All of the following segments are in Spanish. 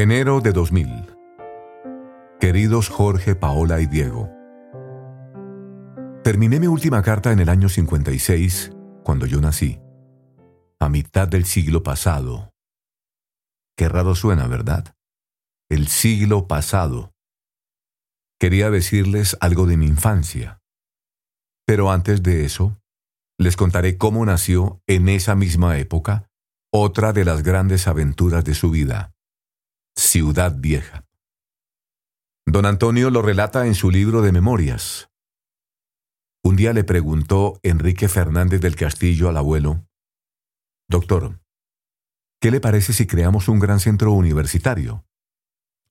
Enero de 2000. Queridos Jorge, Paola y Diego. Terminé mi última carta en el año 56, cuando yo nací, a mitad del siglo pasado. Qué raro suena, ¿verdad? El siglo pasado. Quería decirles algo de mi infancia. Pero antes de eso, les contaré cómo nació en esa misma época otra de las grandes aventuras de su vida Ciudad Vieja. Don Antonio lo relata en su libro de memorias. Un día le preguntó Enrique Fernández del Castillo al abuelo, Doctor, ¿qué le parece si creamos un gran centro universitario?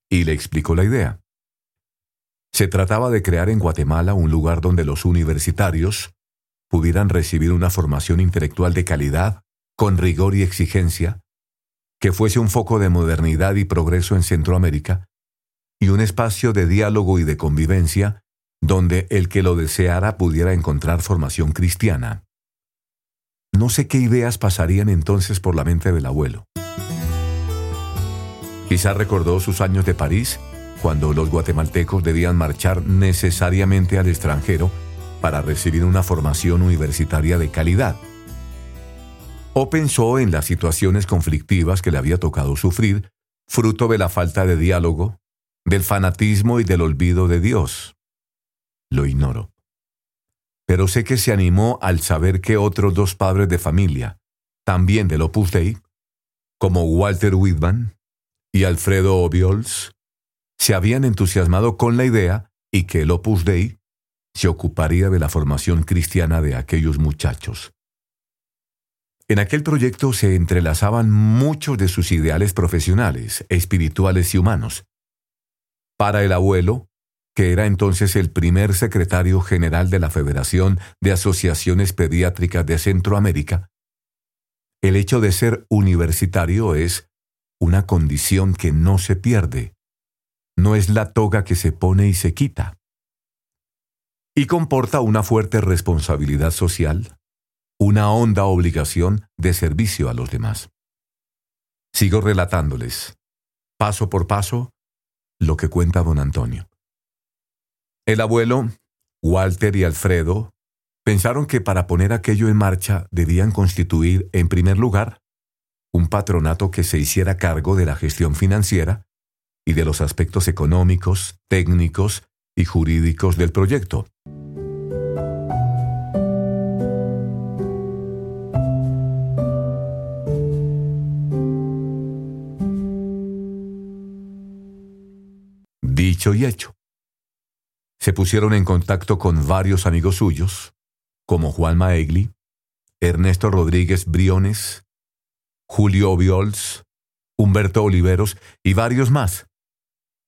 Y le explicó la idea. Se trataba de crear en Guatemala un lugar donde los universitarios pudieran recibir una formación intelectual de calidad, con rigor y exigencia, que fuese un foco de modernidad y progreso en Centroamérica, y un espacio de diálogo y de convivencia donde el que lo deseara pudiera encontrar formación cristiana. No sé qué ideas pasarían entonces por la mente del abuelo. Quizá recordó sus años de París, cuando los guatemaltecos debían marchar necesariamente al extranjero para recibir una formación universitaria de calidad o pensó en las situaciones conflictivas que le había tocado sufrir, fruto de la falta de diálogo, del fanatismo y del olvido de Dios. Lo ignoro. Pero sé que se animó al saber que otros dos padres de familia, también del Opus Dei, como Walter Whitman y Alfredo Obiols, se habían entusiasmado con la idea y que el Opus Dei se ocuparía de la formación cristiana de aquellos muchachos. En aquel proyecto se entrelazaban muchos de sus ideales profesionales, espirituales y humanos. Para el abuelo, que era entonces el primer secretario general de la Federación de Asociaciones Pediátricas de Centroamérica, el hecho de ser universitario es una condición que no se pierde, no es la toga que se pone y se quita, y comporta una fuerte responsabilidad social, una honda obligación de servicio a los demás. Sigo relatándoles, paso por paso, lo que cuenta don Antonio. El abuelo, Walter y Alfredo pensaron que para poner aquello en marcha debían constituir, en primer lugar, un patronato que se hiciera cargo de la gestión financiera y de los aspectos económicos, técnicos y jurídicos del proyecto. Dicho y hecho. Se pusieron en contacto con varios amigos suyos, como Juan Maegli, Ernesto Rodríguez Briones, Julio Viols, Humberto Oliveros y varios más.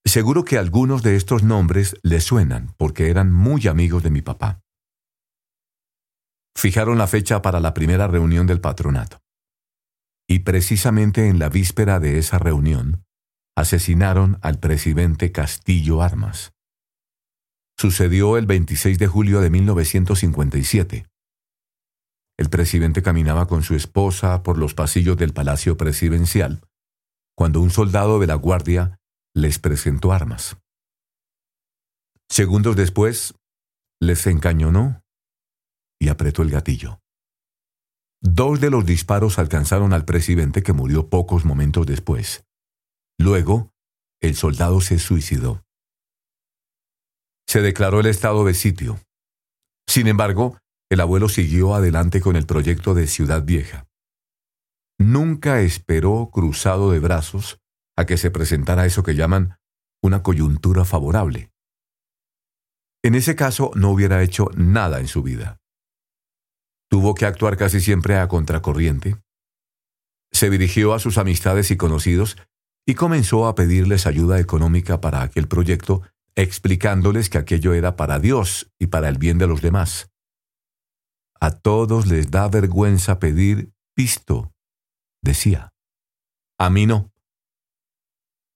Seguro que algunos de estos nombres le suenan porque eran muy amigos de mi papá. Fijaron la fecha para la primera reunión del patronato. Y precisamente en la víspera de esa reunión, asesinaron al presidente Castillo Armas. Sucedió el 26 de julio de 1957. El presidente caminaba con su esposa por los pasillos del Palacio Presidencial, cuando un soldado de la Guardia les presentó armas. Segundos después, les encañonó y apretó el gatillo. Dos de los disparos alcanzaron al presidente que murió pocos momentos después. Luego, el soldado se suicidó. Se declaró el estado de sitio. Sin embargo, el abuelo siguió adelante con el proyecto de Ciudad Vieja. Nunca esperó cruzado de brazos a que se presentara eso que llaman una coyuntura favorable. En ese caso no hubiera hecho nada en su vida. Tuvo que actuar casi siempre a contracorriente. Se dirigió a sus amistades y conocidos y comenzó a pedirles ayuda económica para aquel proyecto, explicándoles que aquello era para Dios y para el bien de los demás. A todos les da vergüenza pedir pisto, decía. A mí no.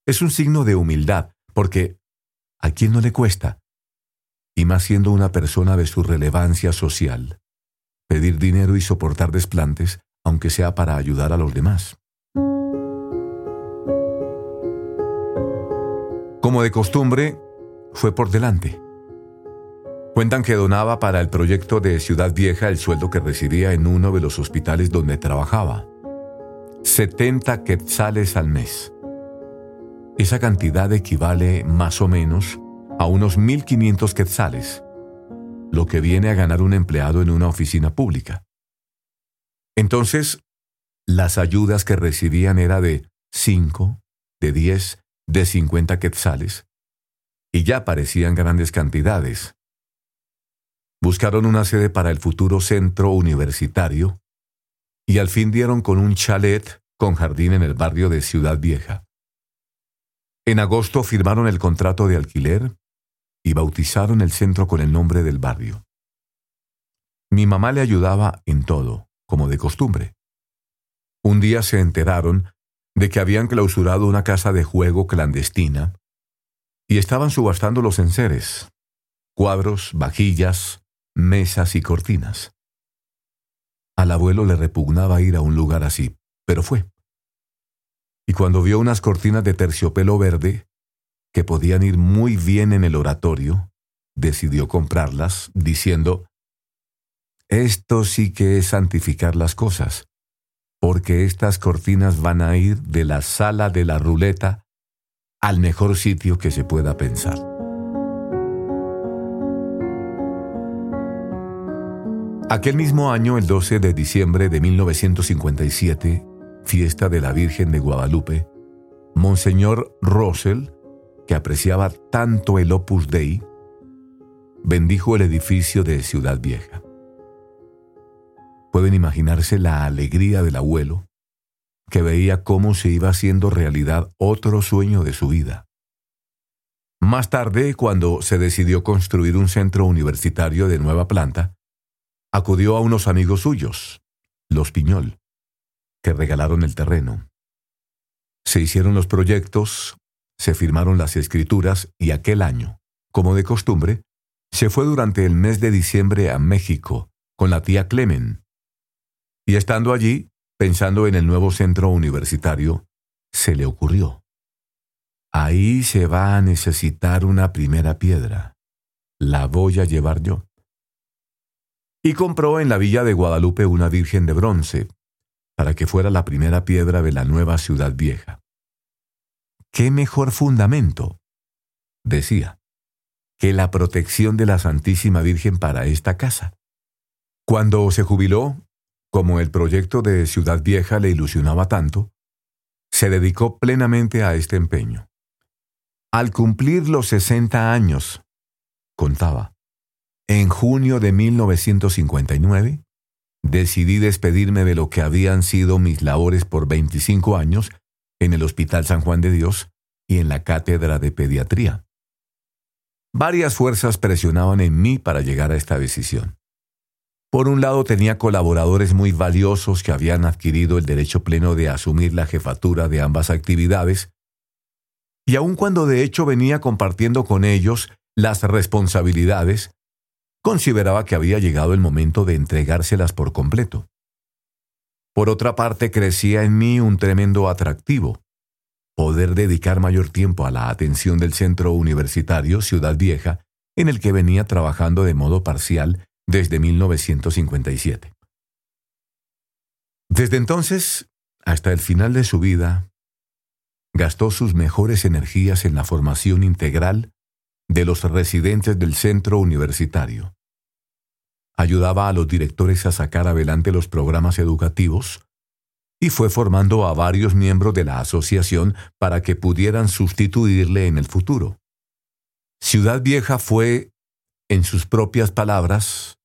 Es un signo de humildad, porque ¿a quién no le cuesta? Y más siendo una persona de su relevancia social, pedir dinero y soportar desplantes, aunque sea para ayudar a los demás. Como de costumbre, fue por delante. Cuentan que donaba para el proyecto de Ciudad Vieja el sueldo que recibía en uno de los hospitales donde trabajaba. 70 quetzales al mes. Esa cantidad equivale más o menos a unos 1.500 quetzales, lo que viene a ganar un empleado en una oficina pública. Entonces, las ayudas que recibían era de 5, de 10, de 50 quetzales, y ya parecían grandes cantidades. Buscaron una sede para el futuro centro universitario y al fin dieron con un chalet con jardín en el barrio de Ciudad Vieja. En agosto firmaron el contrato de alquiler y bautizaron el centro con el nombre del barrio. Mi mamá le ayudaba en todo, como de costumbre. Un día se enteraron de que habían clausurado una casa de juego clandestina y estaban subastando los enseres, cuadros, vajillas, mesas y cortinas. Al abuelo le repugnaba ir a un lugar así, pero fue. Y cuando vio unas cortinas de terciopelo verde, que podían ir muy bien en el oratorio, decidió comprarlas, diciendo, Esto sí que es santificar las cosas, porque estas cortinas van a ir de la sala de la ruleta al mejor sitio que se pueda pensar. Aquel mismo año, el 12 de diciembre de 1957, fiesta de la Virgen de Guadalupe, Monseñor Russell, que apreciaba tanto el Opus Dei, bendijo el edificio de Ciudad Vieja. Pueden imaginarse la alegría del abuelo, que veía cómo se iba haciendo realidad otro sueño de su vida. Más tarde, cuando se decidió construir un centro universitario de nueva planta, acudió a unos amigos suyos, los Piñol, que regalaron el terreno. Se hicieron los proyectos, se firmaron las escrituras y aquel año, como de costumbre, se fue durante el mes de diciembre a México con la tía Clemen. Y estando allí, pensando en el nuevo centro universitario, se le ocurrió. Ahí se va a necesitar una primera piedra. La voy a llevar yo. Y compró en la villa de Guadalupe una Virgen de bronce, para que fuera la primera piedra de la nueva ciudad vieja. ¿Qué mejor fundamento? decía, que la protección de la Santísima Virgen para esta casa. Cuando se jubiló, como el proyecto de Ciudad Vieja le ilusionaba tanto, se dedicó plenamente a este empeño. Al cumplir los 60 años, contaba, en junio de 1959, decidí despedirme de lo que habían sido mis labores por 25 años en el Hospital San Juan de Dios y en la Cátedra de Pediatría. Varias fuerzas presionaban en mí para llegar a esta decisión. Por un lado tenía colaboradores muy valiosos que habían adquirido el derecho pleno de asumir la jefatura de ambas actividades, y aun cuando de hecho venía compartiendo con ellos las responsabilidades, consideraba que había llegado el momento de entregárselas por completo. Por otra parte, crecía en mí un tremendo atractivo, poder dedicar mayor tiempo a la atención del centro universitario Ciudad Vieja, en el que venía trabajando de modo parcial desde 1957. Desde entonces, hasta el final de su vida, gastó sus mejores energías en la formación integral de los residentes del centro universitario. Ayudaba a los directores a sacar adelante los programas educativos y fue formando a varios miembros de la asociación para que pudieran sustituirle en el futuro. Ciudad Vieja fue, en sus propias palabras,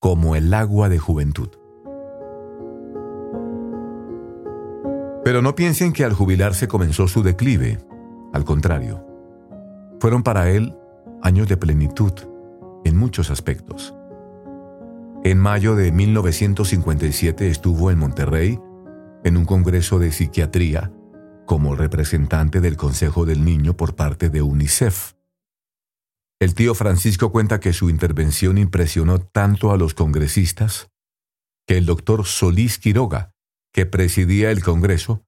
como el agua de juventud. Pero no piensen que al jubilarse comenzó su declive, al contrario. Fueron para él años de plenitud en muchos aspectos. En mayo de 1957 estuvo en Monterrey en un congreso de psiquiatría como representante del Consejo del Niño por parte de UNICEF. El tío Francisco cuenta que su intervención impresionó tanto a los congresistas que el doctor Solís Quiroga, que presidía el Congreso,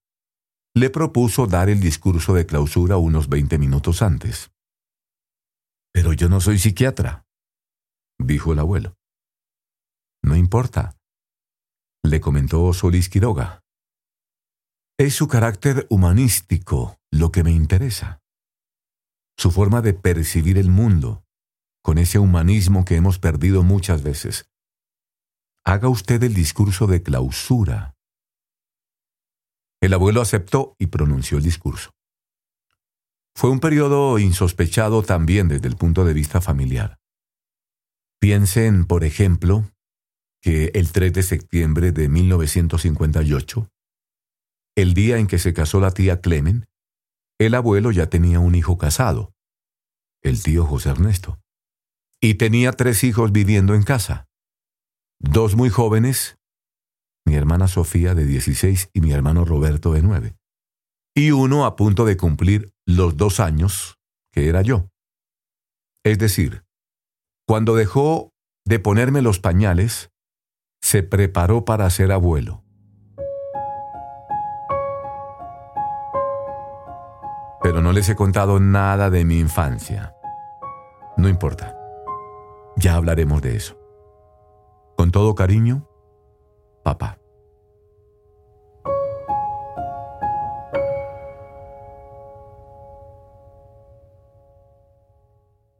le propuso dar el discurso de clausura unos 20 minutos antes. Pero yo no soy psiquiatra, dijo el abuelo. No importa, le comentó Solís Quiroga. Es su carácter humanístico lo que me interesa. Su forma de percibir el mundo, con ese humanismo que hemos perdido muchas veces. Haga usted el discurso de clausura. El abuelo aceptó y pronunció el discurso. Fue un periodo insospechado también desde el punto de vista familiar. Piensen, por ejemplo, que el 3 de septiembre de 1958, el día en que se casó la tía Clemen, el abuelo ya tenía un hijo casado, el tío José Ernesto, y tenía tres hijos viviendo en casa, dos muy jóvenes, mi hermana Sofía de 16 y mi hermano Roberto de 9, y uno a punto de cumplir los dos años, que era yo. Es decir, cuando dejó de ponerme los pañales, se preparó para ser abuelo. No les he contado nada de mi infancia. No importa. Ya hablaremos de eso. Con todo cariño, papá.